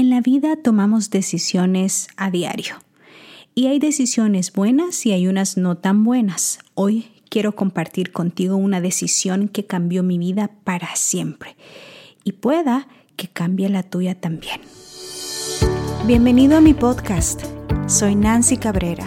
En la vida tomamos decisiones a diario y hay decisiones buenas y hay unas no tan buenas. Hoy quiero compartir contigo una decisión que cambió mi vida para siempre y pueda que cambie la tuya también. Bienvenido a mi podcast. Soy Nancy Cabrera,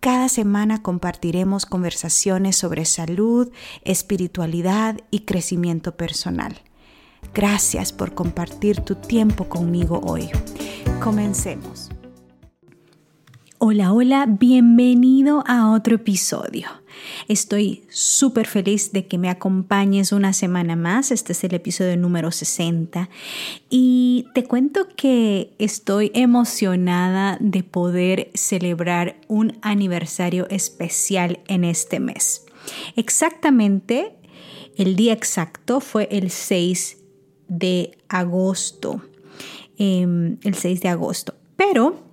Cada semana compartiremos conversaciones sobre salud, espiritualidad y crecimiento personal. Gracias por compartir tu tiempo conmigo hoy. Comencemos. Hola, hola, bienvenido a otro episodio. Estoy súper feliz de que me acompañes una semana más. Este es el episodio número 60. Y te cuento que estoy emocionada de poder celebrar un aniversario especial en este mes. Exactamente, el día exacto fue el 6 de agosto. Em, el 6 de agosto. Pero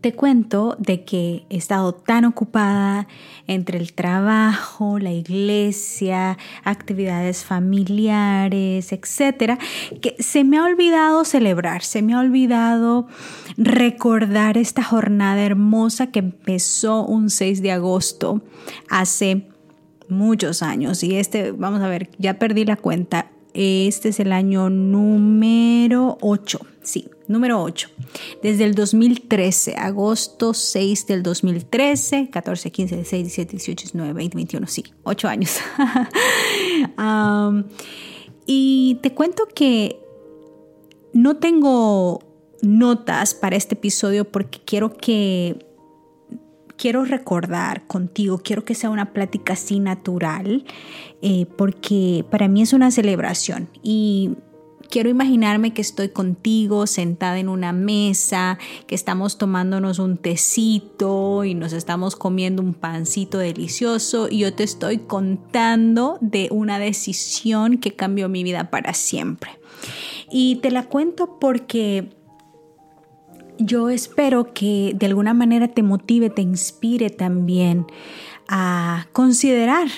te cuento de que he estado tan ocupada entre el trabajo, la iglesia, actividades familiares, etcétera, que se me ha olvidado celebrar, se me ha olvidado recordar esta jornada hermosa que empezó un 6 de agosto hace muchos años. Y este, vamos a ver, ya perdí la cuenta. Este es el año número 8, sí, número 8. Desde el 2013, agosto 6 del 2013, 14, 15, 16, 17, 18, 19, 20, 21, sí, 8 años. y te cuento que no tengo notas para este episodio porque quiero que quiero recordar contigo, quiero que sea una plática así natural, eh, porque para mí es una celebración y quiero imaginarme que estoy contigo sentada en una mesa, que estamos tomándonos un tecito y nos estamos comiendo un pancito delicioso y yo te estoy contando de una decisión que cambió mi vida para siempre. Y te la cuento porque yo espero que de alguna manera te motive, te inspire también a considerar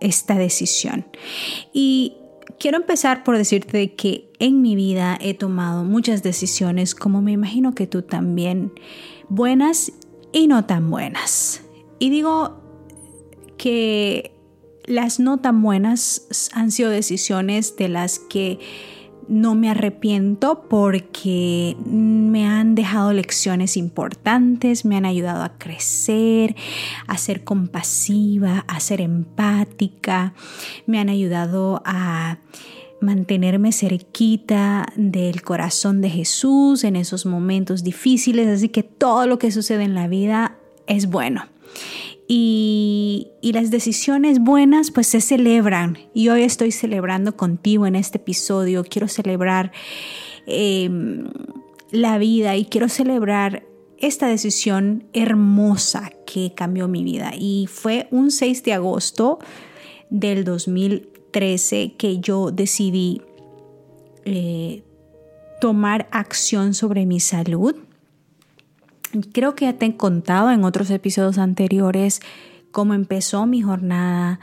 esta decisión. Y quiero empezar por decirte que en mi vida he tomado muchas decisiones, como me imagino que tú también, buenas y no tan buenas. Y digo que las no tan buenas han sido decisiones de las que no me arrepiento porque me han dejado lecciones importantes, me han ayudado a crecer, a ser compasiva, a ser empática, me han ayudado a mantenerme cerquita del corazón de Jesús en esos momentos difíciles, así que todo lo que sucede en la vida es bueno. Y, las decisiones buenas pues se celebran. Y hoy estoy celebrando contigo en este episodio. Quiero celebrar em, la vida y quiero celebrar esta decisión hermosa que cambió mi vida. Y fue un 6 de agosto del 2013 que yo decidí eh, tomar acción sobre mi salud. Creo que ya te he contado en otros episodios anteriores cómo empezó mi jornada,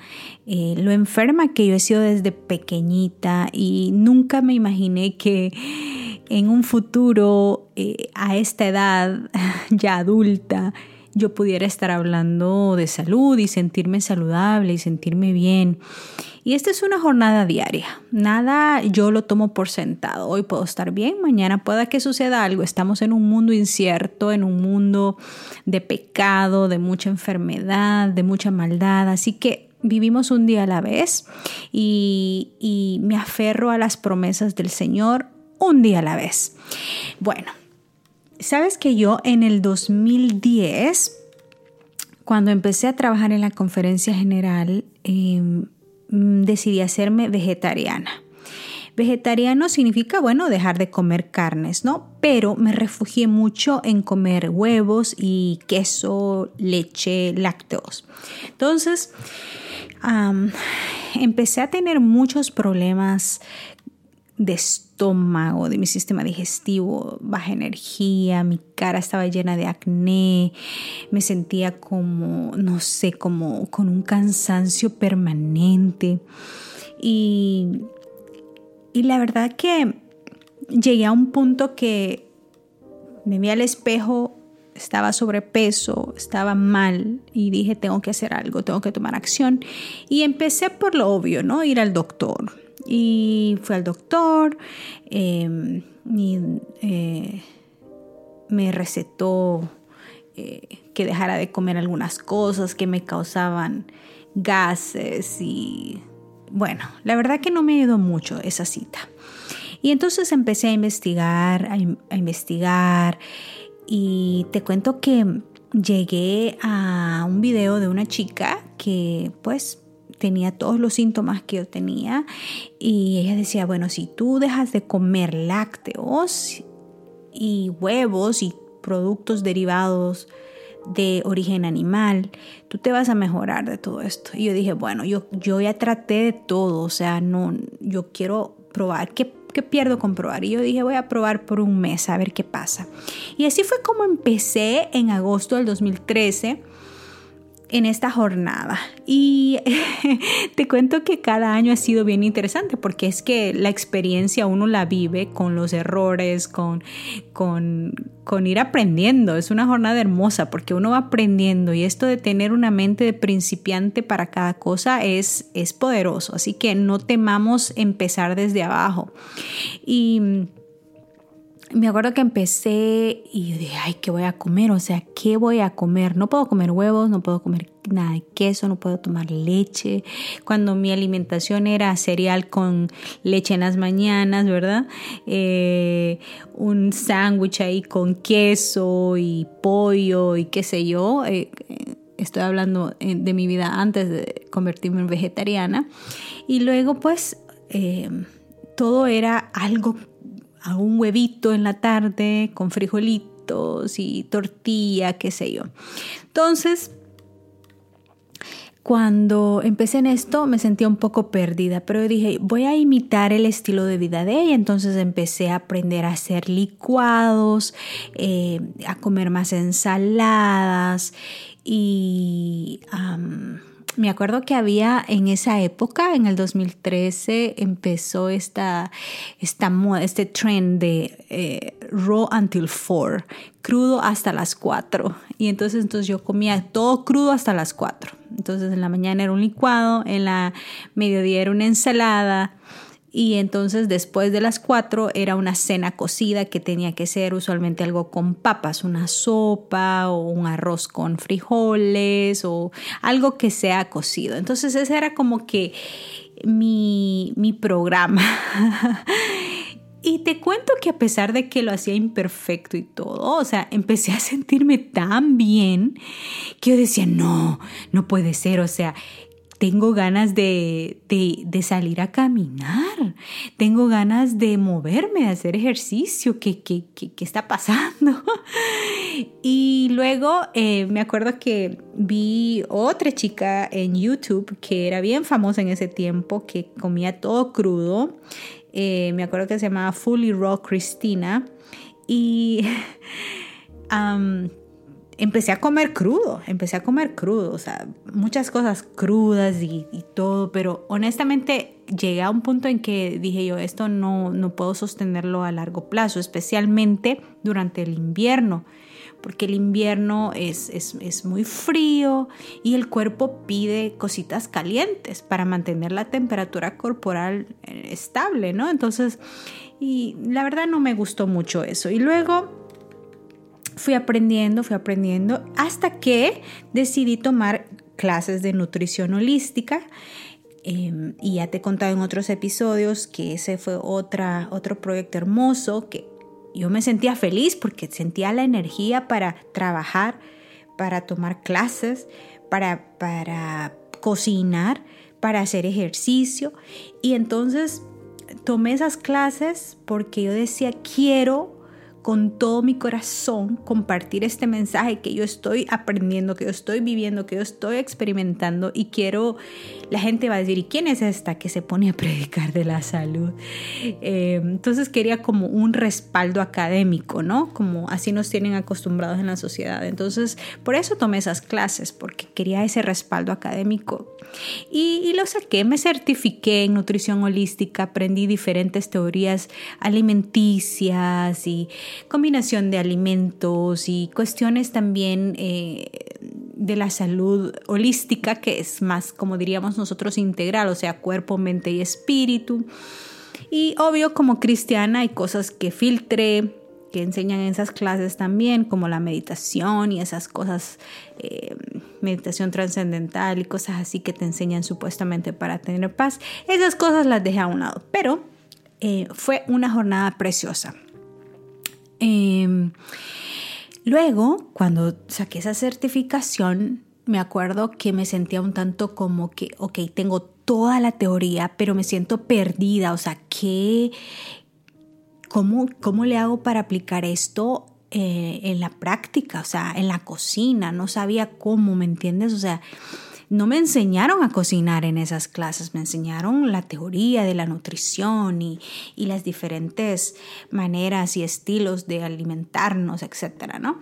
eh, lo enferma que yo he sido desde pequeñita y nunca me imaginé que en un futuro, eh, a esta edad ya adulta, yo pudiera estar hablando de salud y sentirme saludable y sentirme bien. Y esta es una jornada diaria. Nada yo lo tomo por sentado. Hoy puedo estar bien, mañana pueda que suceda algo. Estamos en un mundo incierto, en un mundo de pecado, de mucha enfermedad, de mucha maldad. Así que vivimos un día a la vez y, y me aferro a las promesas del Señor un día a la vez. Bueno, sabes que yo en el 2010, cuando empecé a trabajar en la conferencia general, em, decidí hacerme vegetariana. Vegetariano significa, bueno, dejar de comer carnes, ¿no? Pero me refugié mucho en comer huevos y queso, leche, lácteos. Entonces, empecé a tener muchos problemas de estómago, de mi sistema digestivo, baja energía, mi cara estaba llena de acné, me sentía como, no sé, como con un cansancio permanente. Y, y la verdad que llegué a un punto que me vi al espejo, estaba sobrepeso, estaba mal y dije, tengo que hacer algo, tengo que tomar acción. Y empecé por lo obvio, ¿no? Ir al doctor y fui al doctor em, y eh, me recetó eh, que dejara de comer algunas cosas que me causaban gases y bueno, la verdad que no me ayudó mucho esa cita. Y entonces empecé a investigar, a, a investigar y te cuento que llegué a un video de una chica que pues tenía todos los síntomas que yo tenía y ella decía, bueno, si tú dejas de comer lácteos y huevos y productos derivados de origen animal, tú te vas a mejorar de todo esto. Y yo dije, bueno, yo, yo ya traté de todo, o sea, no, yo quiero probar qué, qué pierdo con probar. Y yo dije, voy a probar por un mes a ver qué pasa. Y así fue como empecé en agosto del 2013 en esta jornada. Y te cuento que cada año ha sido bien interesante porque es que la experiencia uno la vive con los errores, con, con, con ir aprendiendo. Es una jornada hermosa porque uno va aprendiendo y esto de tener una mente de principiante para cada cosa es, es poderoso. Así que no temamos empezar desde abajo. Y me acuerdo que empecé y dije, ay, ¿qué voy a comer? O sea, ¿qué voy a comer? No puedo comer huevos, no puedo comer nada de queso, no puedo tomar leche. Cuando mi alimentación era cereal con leche en las mañanas, ¿verdad? Eh, un sándwich ahí con queso y pollo y qué sé yo. Eh, estoy hablando eh, de mi vida antes de convertirme en vegetariana. Y luego, pues, todo era algo un huevito en la tarde con frijolitos y tortilla, qué sé yo. Entonces, cuando empecé en esto me sentía un poco perdida, pero dije, voy a imitar el estilo de vida de ella. Entonces empecé a aprender a hacer licuados, eh, a comer más ensaladas y me acuerdo que había en esa época, en el 2013, empezó esta, esta este trend de eh, raw until four, crudo hasta las 4. Y entonces, entonces yo comía todo crudo hasta las 4. Entonces en la mañana era un licuado, en la mediodía era una ensalada, y entonces después de las cuatro era una cena cocida que tenía que ser usualmente algo con papas, una sopa o un arroz con frijoles o algo que sea cocido. Entonces ese era como que mi, mi programa. Y te cuento que a pesar de que lo hacía imperfecto y todo, o sea, empecé a sentirme tan bien que yo decía, no, no puede ser, o sea, tengo ganas de, salir a caminar, tengo ganas de moverme, de hacer ejercicio, ¿qué, qué, está pasando? y luego eh, me acuerdo que vi otra chica en YouTube que era bien famosa en ese tiempo, que comía todo crudo. Eh, me acuerdo que se llamaba Fully Raw Cristina. Y empecé a comer crudo, empecé a comer crudo, o sea, muchas cosas crudas y, todo, pero honestamente llegué a un punto en que dije yo, esto no, no puedo sostenerlo a largo plazo, especialmente durante el invierno, porque el invierno es, es, es muy frío y el cuerpo pide cositas calientes para mantener la temperatura corporal eh, estable, ¿no? Entonces, y la verdad no me gustó mucho eso. Y luego fui aprendiendo, fui aprendiendo, hasta que decidí tomar clases de nutrición holística. Em, y ya te he contado en otros episodios que ese fue otra, otro proyecto hermoso que yo me sentía feliz porque sentía la energía para trabajar, para tomar clases, para, para cocinar, para hacer ejercicio. Y entonces tomé esas clases porque yo decía, quiero con todo mi corazón compartir este mensaje que yo estoy aprendiendo, que yo estoy viviendo, que yo estoy experimentando y quiero, la gente va a decir, ¿y quién es esta que se pone a predicar de la salud? Eh, entonces quería como un respaldo académico, ¿no? Como así nos tienen acostumbrados en la sociedad. Entonces, por eso tomé esas clases, porque quería ese respaldo académico. Y, y lo saqué, me certifiqué en nutrición holística, aprendí diferentes teorías alimenticias y combinación de alimentos y cuestiones también eh, de la salud holística, que es más, como diríamos nosotros, integral, o sea, cuerpo, mente y espíritu. Y obvio, como cristiana, hay cosas que filtré, que enseñan en esas clases también, como la meditación y esas cosas, eh, meditación trascendental y cosas así que te enseñan supuestamente para tener paz. Esas cosas las dejé a un lado, pero eh, fue una jornada preciosa. Em, luego, cuando saqué esa certificación, me acuerdo que me sentía un tanto como que, ok, tengo toda la teoría, pero me siento perdida, o sea, ¿qué, cómo, cómo le hago para aplicar esto eh, en la práctica, o sea, en la cocina? No sabía cómo, ¿me entiendes? O sea, no me enseñaron a cocinar en esas clases, me enseñaron la teoría de la nutrición y, las diferentes maneras y estilos de alimentarnos, etcétera, ¿no?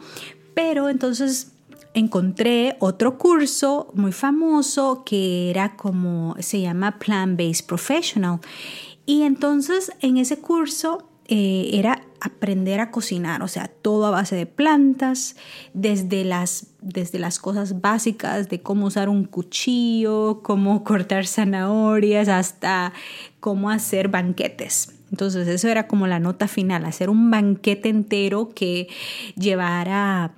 Pero entonces encontré otro curso muy famoso que era como se llama Plant Based Professional. Y entonces en ese curso eh, era aprender a cocinar, o sea, todo a base de plantas, desde las, desde las cosas básicas de cómo usar un cuchillo, cómo cortar zanahorias, hasta cómo hacer banquetes. Entonces eso era como la nota final, hacer un banquete entero que llevara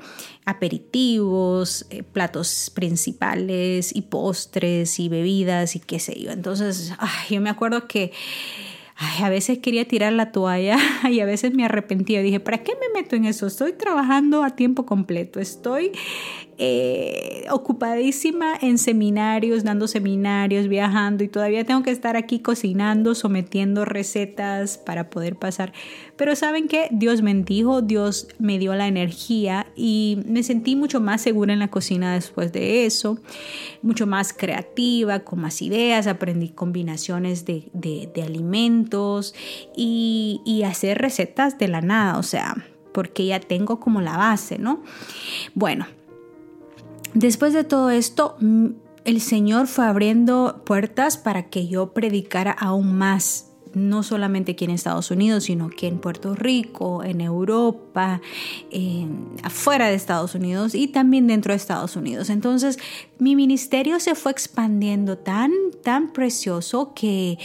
aperitivos, eh, platos principales y postres y bebidas y qué sé yo. Entonces, yo me acuerdo que a veces quería tirar la toalla y a veces me arrepentía. Dije, ¿para qué me meto en eso? Estoy trabajando a tiempo completo, estoy eh, ocupadísima en seminarios, dando seminarios, viajando y todavía tengo que estar aquí cocinando, sometiendo recetas para poder pasar. Pero saben que Dios me bendijo, Dios me dio la energía y me sentí mucho más segura en la cocina después de eso, mucho más creativa, con más ideas, aprendí combinaciones de, alimentos y hacer recetas de la nada, o sea, porque ya tengo como la base, ¿no? Bueno, Después de todo esto, el Señor fue abriendo puertas para que yo predicara aún más, no solamente aquí en Estados Unidos, sino que en Puerto Rico, en Europa, afuera de Estados Unidos y también dentro de Estados Unidos. Entonces, mi ministerio se fue expandiendo tan, tan precioso que,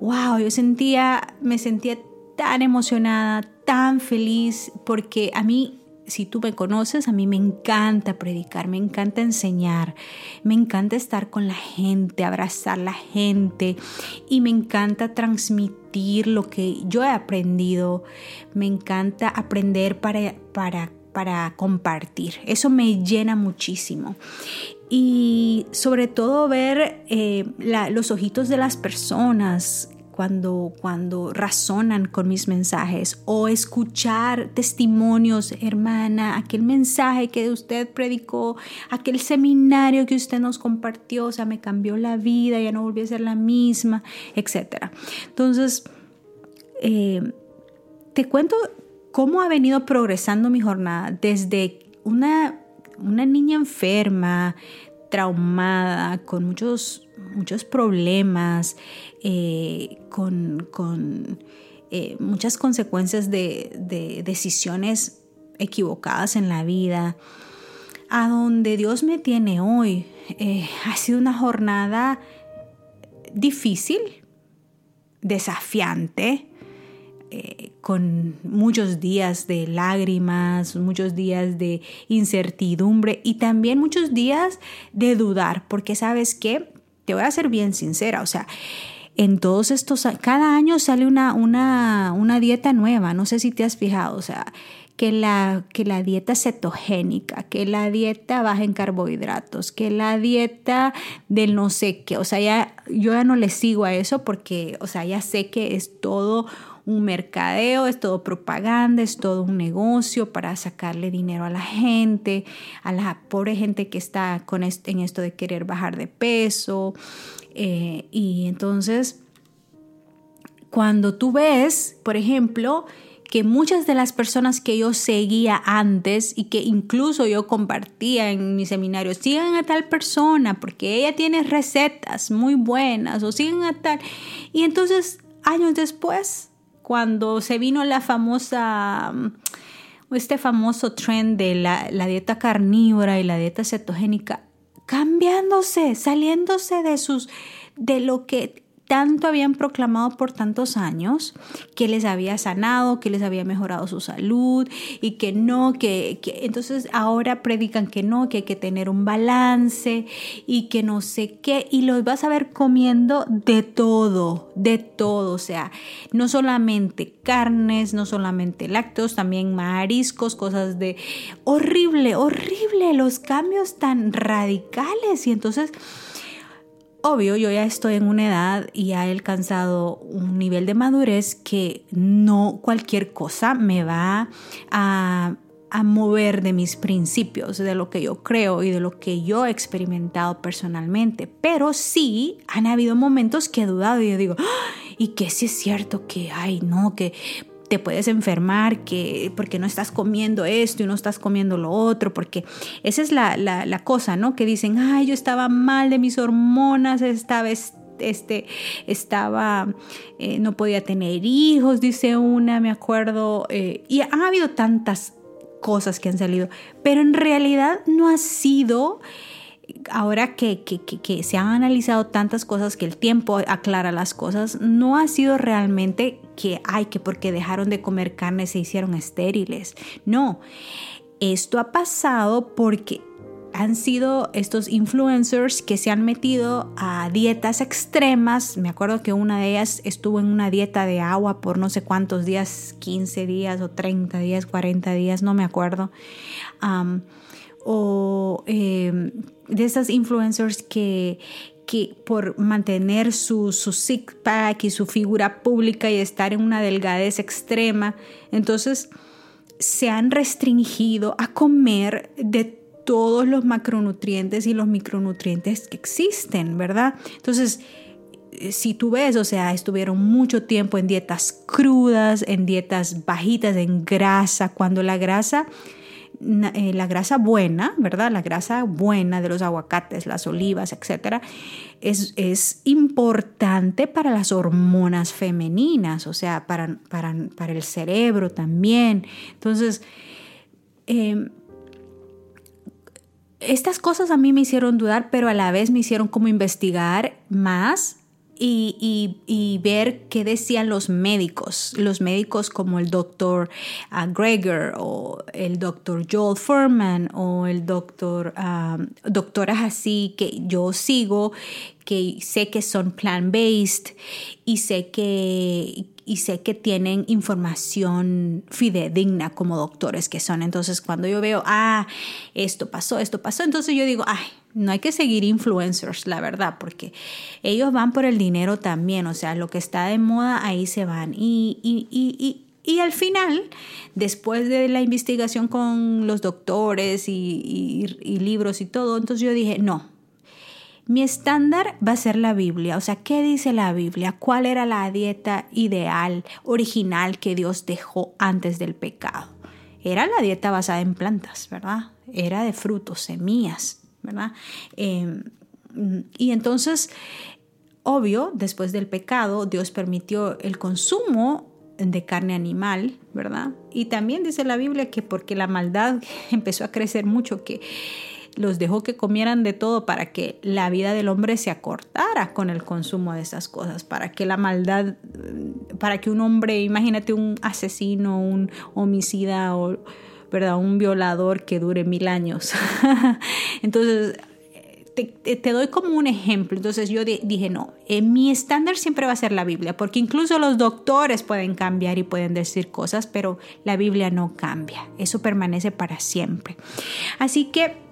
wow, yo sentía, me sentía tan emocionada, tan feliz, porque a mí si tú me conoces, a mí me encanta predicar, me encanta enseñar, me encanta estar con la gente, abrazar la gente y me encanta transmitir lo que yo he aprendido, me encanta aprender para, para, para compartir. Eso me llena muchísimo y sobre todo ver eh, los ojitos de las personas cuando, cuando razonan con mis mensajes o escuchar testimonios, hermana, aquel mensaje que usted predicó, aquel seminario que usted nos compartió, o sea, me cambió la vida, ya no volví a ser la misma, etc. Entonces, eh, te cuento cómo ha venido progresando mi jornada desde una, una niña enferma, traumada, con muchos, muchos problemas, eh, con, eh, muchas consecuencias de, decisiones equivocadas en la vida, a donde Dios me tiene hoy. Eh, ha sido una jornada difícil, desafiante, con muchos días de lágrimas, muchos días de incertidumbre y también muchos días de dudar, porque sabes que, te voy a ser bien sincera, o sea, en todos estos, cada año sale una, una, una dieta nueva, no sé si te has fijado, o sea, que la, que la dieta cetogénica, que la dieta baja en carbohidratos, que la dieta del no sé qué. O sea, ya, yo ya no le sigo a eso porque, o sea, ya sé que es todo un mercadeo, es todo propaganda, es todo un negocio para sacarle dinero a la gente, a la pobre gente que está con en esto de querer bajar de peso. Eh, y entonces, cuando tú ves, por ejemplo, que muchas de las personas que yo seguía antes y que incluso yo compartía en mi seminario, sigan a tal persona porque ella tiene recetas muy buenas o sigan a tal. Y entonces, años después, cuando se vino la famosa, mm, este famoso trend de la, la dieta carnívora y la dieta cetogénica, cambiándose, saliéndose de sus, de lo que tanto habían proclamado por tantos años, que les había sanado, que les había mejorado su salud y que no, que, entonces ahora predican que no, que hay que tener un balance y que no sé qué, y los vas a ver comiendo de todo, de todo, o sea, no solamente carnes, no solamente lácteos, también mariscos, cosas de horrible, horrible, los cambios tan radicales y entonces obvio, yo ya estoy en una edad y he alcanzado un nivel de madurez que no cualquier cosa me va a, mover de mis principios, de lo que yo creo y de lo que yo he experimentado personalmente. Pero sí han habido momentos que he dudado y yo digo, ¡Ah! y que sí es cierto que, ay, no, que te puedes enfermar, que porque no estás comiendo esto y no estás comiendo lo otro, porque esa es la, la, cosa, ¿no? Que dicen, ay, yo estaba mal de mis hormonas, estaba este, estaba, eh, no podía tener hijos, dice una, me acuerdo, eh, y han habido tantas cosas que han salido, pero en realidad no ha sido ahora que, se han analizado tantas cosas, que el tiempo aclara las cosas, no ha sido realmente que, ay, que porque dejaron de comer carne se hicieron estériles. No, esto ha pasado porque han sido estos influencers que se han metido a dietas extremas. Me acuerdo que una de ellas estuvo en una dieta de agua por no sé cuántos días, 15 días o 30 días, 40 días, no me acuerdo. o em, de esas influencers que, que por mantener su, su sick pack y su figura pública y estar en una delgadez extrema, entonces se han restringido a comer de todos los macronutrientes y los micronutrientes que existen, ¿verdad? Entonces, eh, si tú ves, o sea, estuvieron mucho tiempo en dietas crudas, en dietas bajitas en grasa, cuando la grasa eh, la grasa buena, ¿verdad? La grasa buena de los aguacates, las olivas, etcétera, es, es importante para las hormonas femeninas, o sea, para, para, para el cerebro también. Entonces, em, estas cosas a mí me hicieron dudar, pero a la vez me hicieron como investigar más y, ver qué decían los médicos, los médicos como el doctor Greger o el doctor Joel Furman o el doctor, doctoras así que yo sigo, que sé que son plant-based y sé que, y sé que tienen información fidedigna como doctores que son. Entonces, cuando yo veo, ah, esto pasó, esto pasó, entonces yo digo, ay, no hay que seguir influencers, la verdad, porque ellos van por el dinero también, o sea, lo que está de moda, ahí se van. Y, y, y, y al final, después de la investigación con los doctores y, libros y todo, entonces yo dije, no, mi estándar va a ser la Biblia. O sea, ¿qué dice la Biblia? ¿Cuál era la dieta ideal, original que Dios dejó antes del pecado? Era la dieta basada en plantas, ¿verdad? Era de frutos, semillas. ¿verdad? Em, y entonces, obvio, después del pecado, Dios permitió el consumo de carne animal, ¿verdad? Y también dice la Biblia que porque la maldad empezó a crecer mucho, que los dejó que comieran de todo para que la vida del hombre se acortara con el consumo de esas cosas, para que la maldad, para que un hombre, imagínate un asesino, un homicida o ¿verdad? Un violador que dure mil años. Entonces, te, doy como un ejemplo. Entonces yo dije, no, eh, mi estándar siempre va a ser la Biblia, porque incluso los doctores pueden cambiar y pueden decir cosas, pero la Biblia no cambia. Eso permanece para siempre. Así que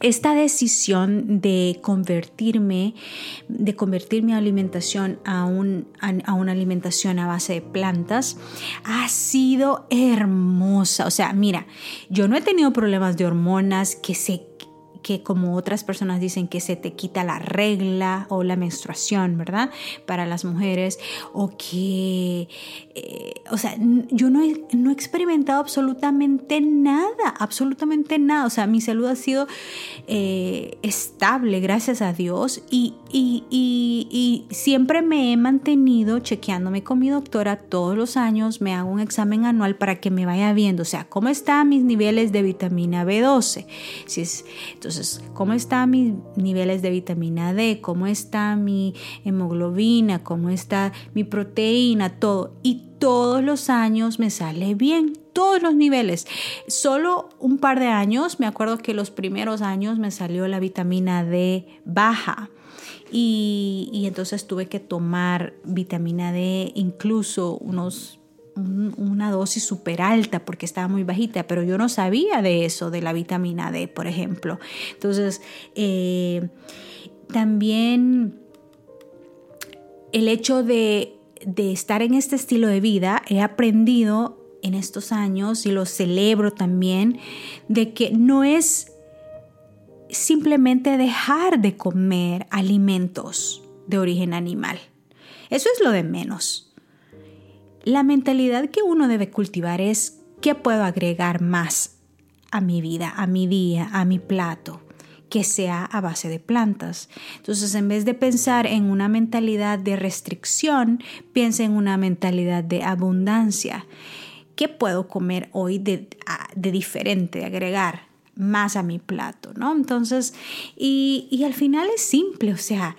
esta decisión de convertirme, de convertir mi alimentación a, un, a, una alimentación a base de plantas, ha sido hermosa. O sea, mira, yo no he tenido problemas de hormonas que se que como otras personas dicen que se te quita la regla o la menstruación, ¿verdad? Para las mujeres, o que, eh, o sea, yo no he, no he experimentado absolutamente nada, absolutamente nada, o sea, mi salud ha sido eh, estable, gracias a Dios, y, y, y, siempre me he mantenido chequeándome con mi doctora todos los años, me hago un examen anual para que me vaya viendo, o sea, cómo están mis niveles de vitamina B12, si es, entonces, ¿cómo están mis niveles de vitamina D? ¿Cómo está mi hemoglobina? ¿Cómo está mi proteína? Todo. Y todos los años me sale bien, todos los niveles. Solo un par de años, me acuerdo que los primeros años me salió la vitamina D baja. Y, y entonces tuve que tomar vitamina D incluso unos una dosis súper alta porque estaba muy bajita, pero yo no sabía de eso, de la vitamina D, por ejemplo. Entonces, eh, también el hecho de, de estar en este estilo de vida, he aprendido en estos años y lo celebro también, de que no es simplemente dejar de comer alimentos de origen animal. Eso es lo de menos. La mentalidad que uno debe cultivar es qué puedo agregar más a mi vida, a mi día, a mi plato que sea a base de plantas. Entonces, en vez de pensar en una mentalidad de restricción, piensa en una mentalidad de abundancia. ¿Qué puedo comer hoy de, diferente, agregar más a mi plato? ¿no? Entonces, y al final es simple, o sea,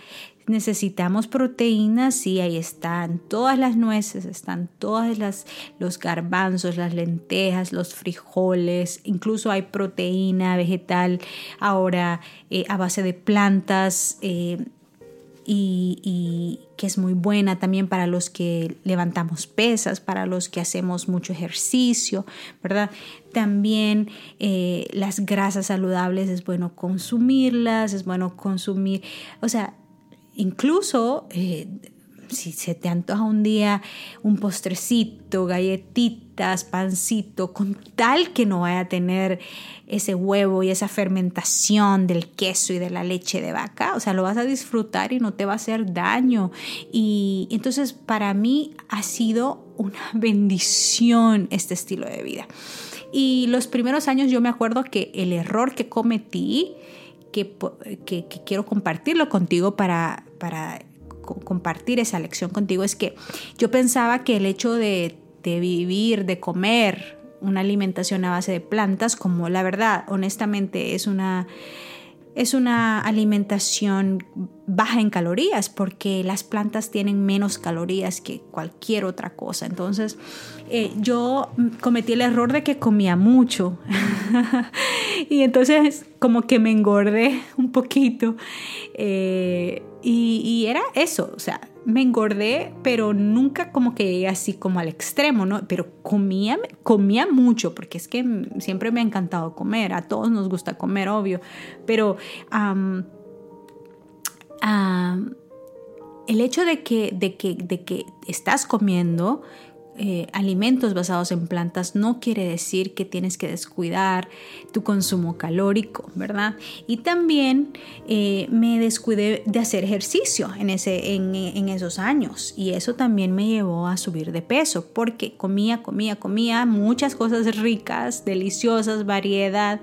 necesitamos proteínas y ahí están todas las nueces, están todas las los garbanzos, las lentejas, los frijoles, incluso hay proteína vegetal ahora eh, a base de plantas. Eh, y, que es muy buena también para los que levantamos pesas, para los que hacemos mucho ejercicio, ¿verdad? También eh, las grasas saludables es bueno consumirlas, es bueno consumir, o sea, incluso eh, si se te antoja un día un postrecito, galletitas, pancito, con tal que no vaya a tener ese huevo y esa fermentación del queso y de la leche de vaca, o sea, lo vas a disfrutar y no te va a hacer daño. Y entonces para mí ha sido una bendición este estilo de vida. Y los primeros años yo me acuerdo que el error que cometí, que, quiero compartirlo contigo para, compartir esa lección contigo, es que yo pensaba que el hecho de vivir, de comer una alimentación a base de plantas, como la verdad, honestamente, es una es una alimentación baja en calorías porque las plantas tienen menos calorías que cualquier otra cosa. Entonces eh, yo cometí el error de que comía mucho y entonces como que me engordé un poquito eh, y, y, era eso, o sea, me engordé, pero nunca como que así como al extremo, ¿no? Pero comía, comía mucho, porque es que siempre me ha encantado comer, a todos nos gusta comer, obvio, pero el hecho de que, de, que, de que estás comiendo eh, alimentos basados en plantas no quiere decir que tienes que descuidar tu consumo calórico, ¿verdad? Y también eh, me descuidé de hacer ejercicio en, ese, en, en, esos años y eso también me llevó a subir de peso porque comía, comía, comía muchas cosas ricas, deliciosas, variedad,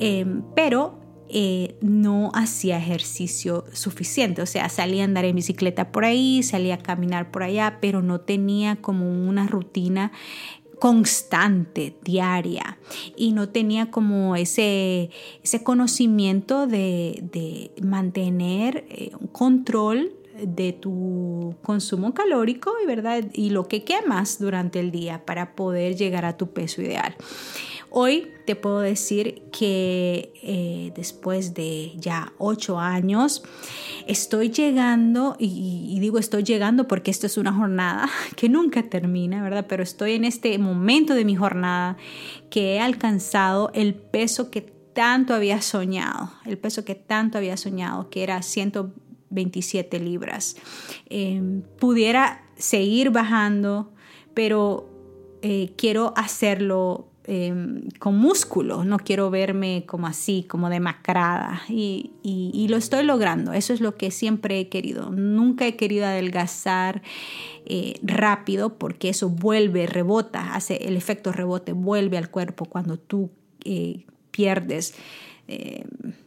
eh, pero eh, no hacía ejercicio suficiente. O sea, salía a andar en bicicleta por ahí, salía a caminar por allá, pero no tenía como una rutina constante, diaria, y no tenía como ese, ese conocimiento de, mantener eh, un control de tu consumo calórico ¿verdad? y lo que quemas durante el día para poder llegar a tu peso ideal. Hoy te puedo decir que eh, después de ya ocho años estoy llegando, y, digo estoy llegando porque esto es una jornada que nunca termina, ¿verdad? Pero estoy en este momento de mi jornada que he alcanzado el peso que tanto había soñado, el peso que tanto había soñado, que era 127 libras. Em, pudiera seguir bajando, pero eh, quiero hacerlo em, con músculo, no quiero verme como así, como demacrada. Y, y, lo estoy logrando, eso es lo que siempre he querido. Nunca he querido adelgazar eh, rápido porque eso vuelve, rebota, hace el efecto rebote, vuelve al cuerpo cuando tú eh, pierdes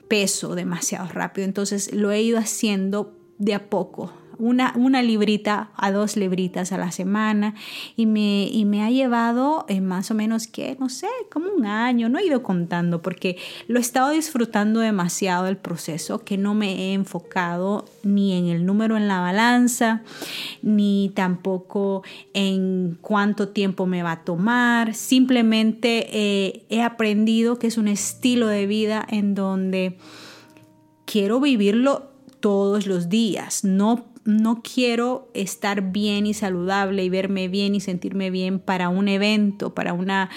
peso demasiado rápido. Entonces lo he ido haciendo de a poco, una, una librita a dos libritas a la semana y me, y me ha llevado en más o menos que, no sé, como un año, no he ido contando porque lo he estado disfrutando demasiado el proceso que no me he enfocado ni en el número en la balanza, ni tampoco en cuánto tiempo me va a tomar, simplemente eh, he aprendido que es un estilo de vida en donde quiero vivirlo todos los días, no no quiero estar bien y saludable y verme bien y sentirme bien para un evento, para una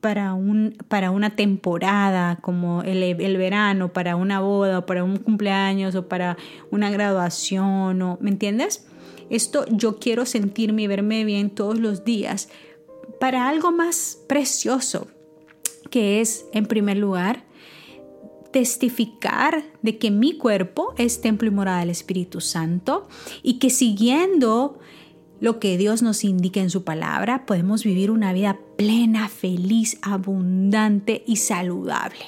para, un, para una temporada como el, el, verano, para una boda o para un cumpleaños o para una graduación, ¿me entiendes? Esto yo quiero sentirme y verme bien todos los días para algo más precioso, que es, en primer lugar, testificar de que mi cuerpo es templo y morada del Espíritu Santo y que siguiendo lo que Dios nos indica en su palabra, podemos vivir una vida plena, feliz, abundante y saludable.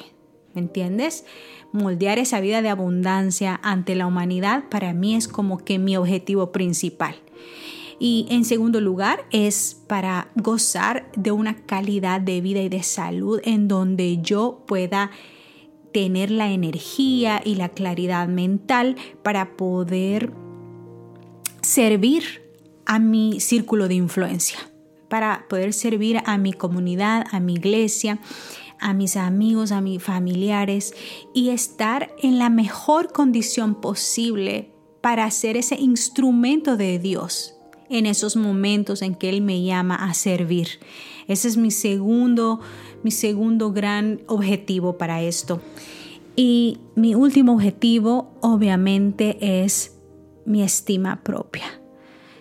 ¿Me entiendes? Moldear esa vida de abundancia ante la humanidad para mí es como que mi objetivo principal. Y en segundo lugar es para gozar de una calidad de vida y de salud en donde yo pueda tener la energía y la claridad mental para poder servir a mi círculo de influencia, para poder servir a mi comunidad, a mi iglesia, a mis amigos, a mis familiares y estar en la mejor condición posible para ser ese instrumento de Dios en esos momentos en que Él me llama a servir. Ese es mi segundo, mi segundo gran objetivo para esto. Y mi último objetivo obviamente es mi estima propia.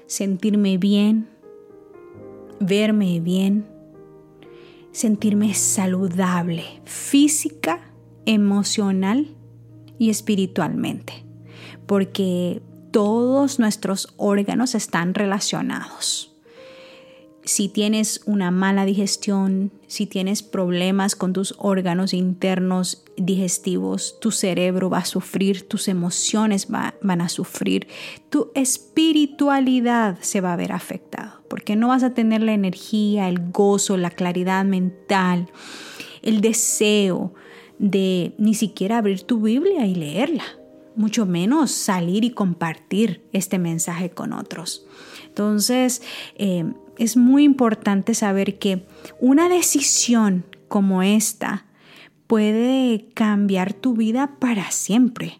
Sentirme bien, verme bien, sentirme saludable física, emocional y espiritualmente. Porque todos nuestros órganos están relacionados si tienes una mala digestión, si tienes problemas con tus órganos internos digestivos, tu cerebro va a sufrir, tus emociones van a sufrir, tu espiritualidad se va a ver afectada, porque no vas a tener la energía, el gozo, la claridad mental, el deseo de ni siquiera abrir tu Biblia y leerla, mucho menos salir y compartir este mensaje con otros. Entonces, eh, es muy importante saber que una decisión como esta puede cambiar tu vida para siempre,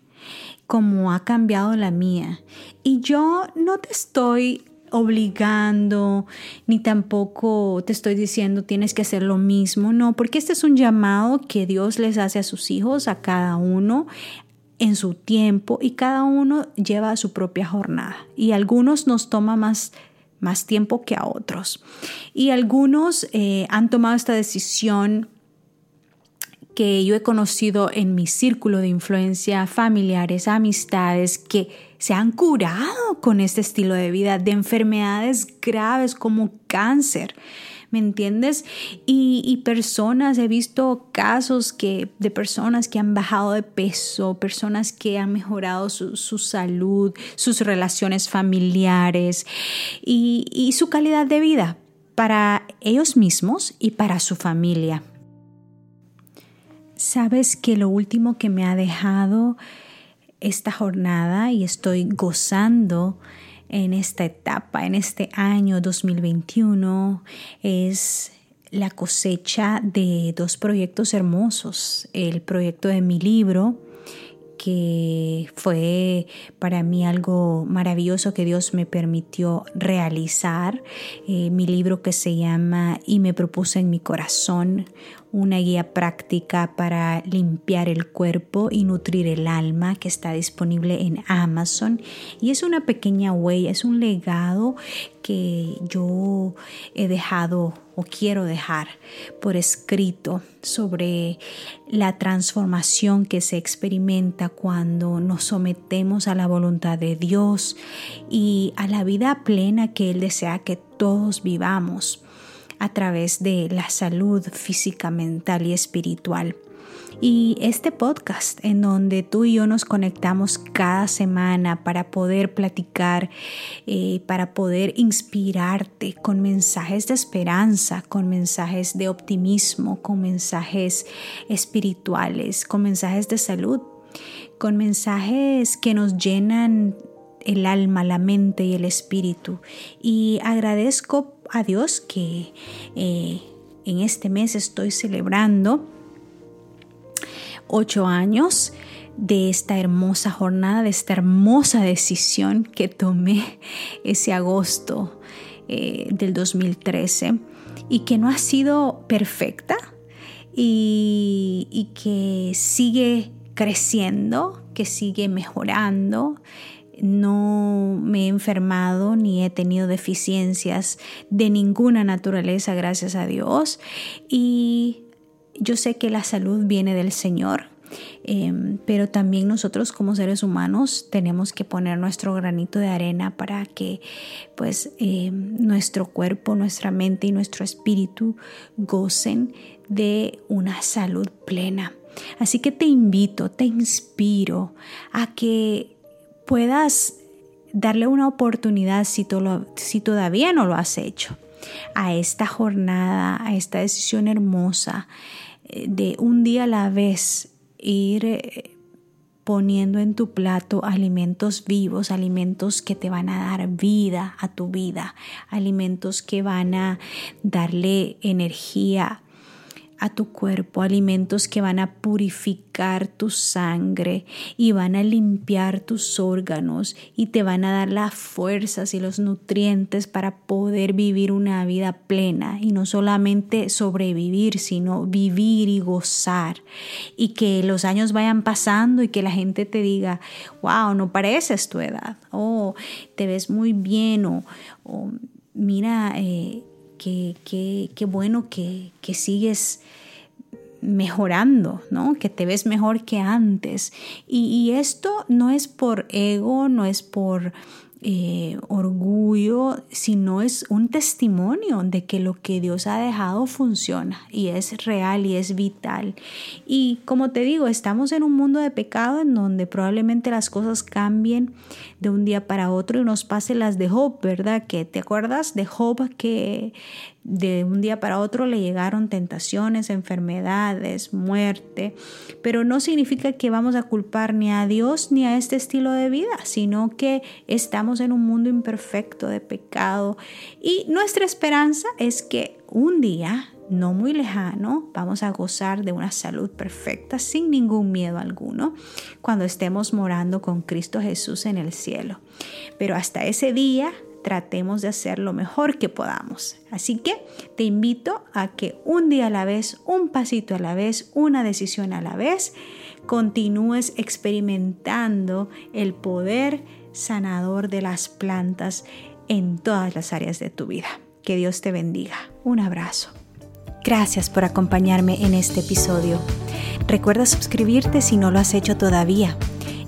como ha cambiado la mía. Y yo no te estoy obligando, ni tampoco te estoy diciendo tienes que hacer lo mismo, no, porque este es un llamado que Dios les hace a sus hijos, a cada uno, en su tiempo y cada uno lleva su propia jornada. Y algunos nos toma más más tiempo que a otros. Y algunos eh, han tomado esta decisión que yo he conocido en mi círculo de influencia, familiares, amistades, que se han curado con este estilo de vida de enfermedades graves como cáncer. ¿Me entiendes? Y, personas, he visto casos que, de personas que han bajado de peso, personas que han mejorado su, salud, sus relaciones familiares y, y su calidad de vida para ellos mismos y para su familia. Sabes que lo último que me ha dejado esta jornada y estoy gozando en esta etapa, en este año 2021, es la cosecha de dos proyectos hermosos, el proyecto de mi libro, que fue para mí algo maravilloso que Dios me permitió realizar. Eh, mi libro que se llama Y me propuse en mi corazón, una guía práctica para limpiar el cuerpo y nutrir el alma que está disponible en Amazon. Y es una pequeña huella, es un legado que yo he dejado o quiero dejar por escrito sobre la transformación que se experimenta cuando nos sometemos a la voluntad de Dios y a la vida plena que Él desea que todos vivamos a través de la salud física, mental y espiritual. Y este podcast en donde tú y yo nos conectamos cada semana para poder platicar, eh, para poder inspirarte con mensajes de esperanza, con mensajes de optimismo, con mensajes espirituales, con mensajes de salud, con mensajes que nos llenan el alma, la mente y el espíritu. Y agradezco a Dios que eh, en este mes estoy celebrando ocho años de esta hermosa jornada, de esta hermosa decisión que tomé ese agosto eh, del 2013 y que no ha sido perfecta y, y que sigue creciendo, que sigue mejorando, no me he enfermado ni he tenido deficiencias de ninguna naturaleza, gracias a Dios. Y yo sé que la salud viene del Señor, em, pero también nosotros como seres humanos tenemos que poner nuestro granito de arena para que pues em, nuestro cuerpo, nuestra mente y nuestro espíritu gocen de una salud plena. Así que te invito, te inspiro a que puedas darle una oportunidad si, si todavía no lo has hecho a esta jornada, a esta decisión hermosa eh, de un día a la vez ir eh, poniendo en tu plato alimentos vivos, alimentos que te van a dar vida a tu vida, alimentos que van a darle energía a tu cuerpo, alimentos que van a purificar tu sangre y van a limpiar tus órganos y te van a dar las fuerzas y los nutrientes para poder vivir una vida plena y no solamente sobrevivir, sino vivir y gozar. Y que los años vayan pasando y que la gente te diga, wow, no pareces tu edad, oh, te ves muy bien o, mira, eh, qué, bueno que, que sigues mejorando, ¿no? Que te ves mejor que antes. Y, esto no es por ego, no es por eh, orgullo, sino es un testimonio de que lo que Dios ha dejado funciona y es real y es vital. Y como te digo, estamos en un mundo de pecado en donde probablemente las cosas cambien de un día para otro y nos pase las de Job, ¿verdad? Que te acuerdas de Job que de un día para otro le llegaron tentaciones, enfermedades, muerte, pero no significa que vamos a culpar ni a Dios ni a este estilo de vida, sino que estamos en un mundo imperfecto de pecado y nuestra esperanza es que un día no muy lejano, vamos a gozar de una salud perfecta sin ningún miedo alguno cuando estemos morando con Cristo Jesús en el cielo. Pero hasta ese día tratemos de hacer lo mejor que podamos. Así que te invito a que un día a la vez, un pasito a la vez, una decisión a la vez, continúes experimentando el poder sanador de las plantas en todas las áreas de tu vida. Que Dios te bendiga. Un abrazo. Gracias por acompañarme en este episodio. Recuerda suscribirte si no lo has hecho todavía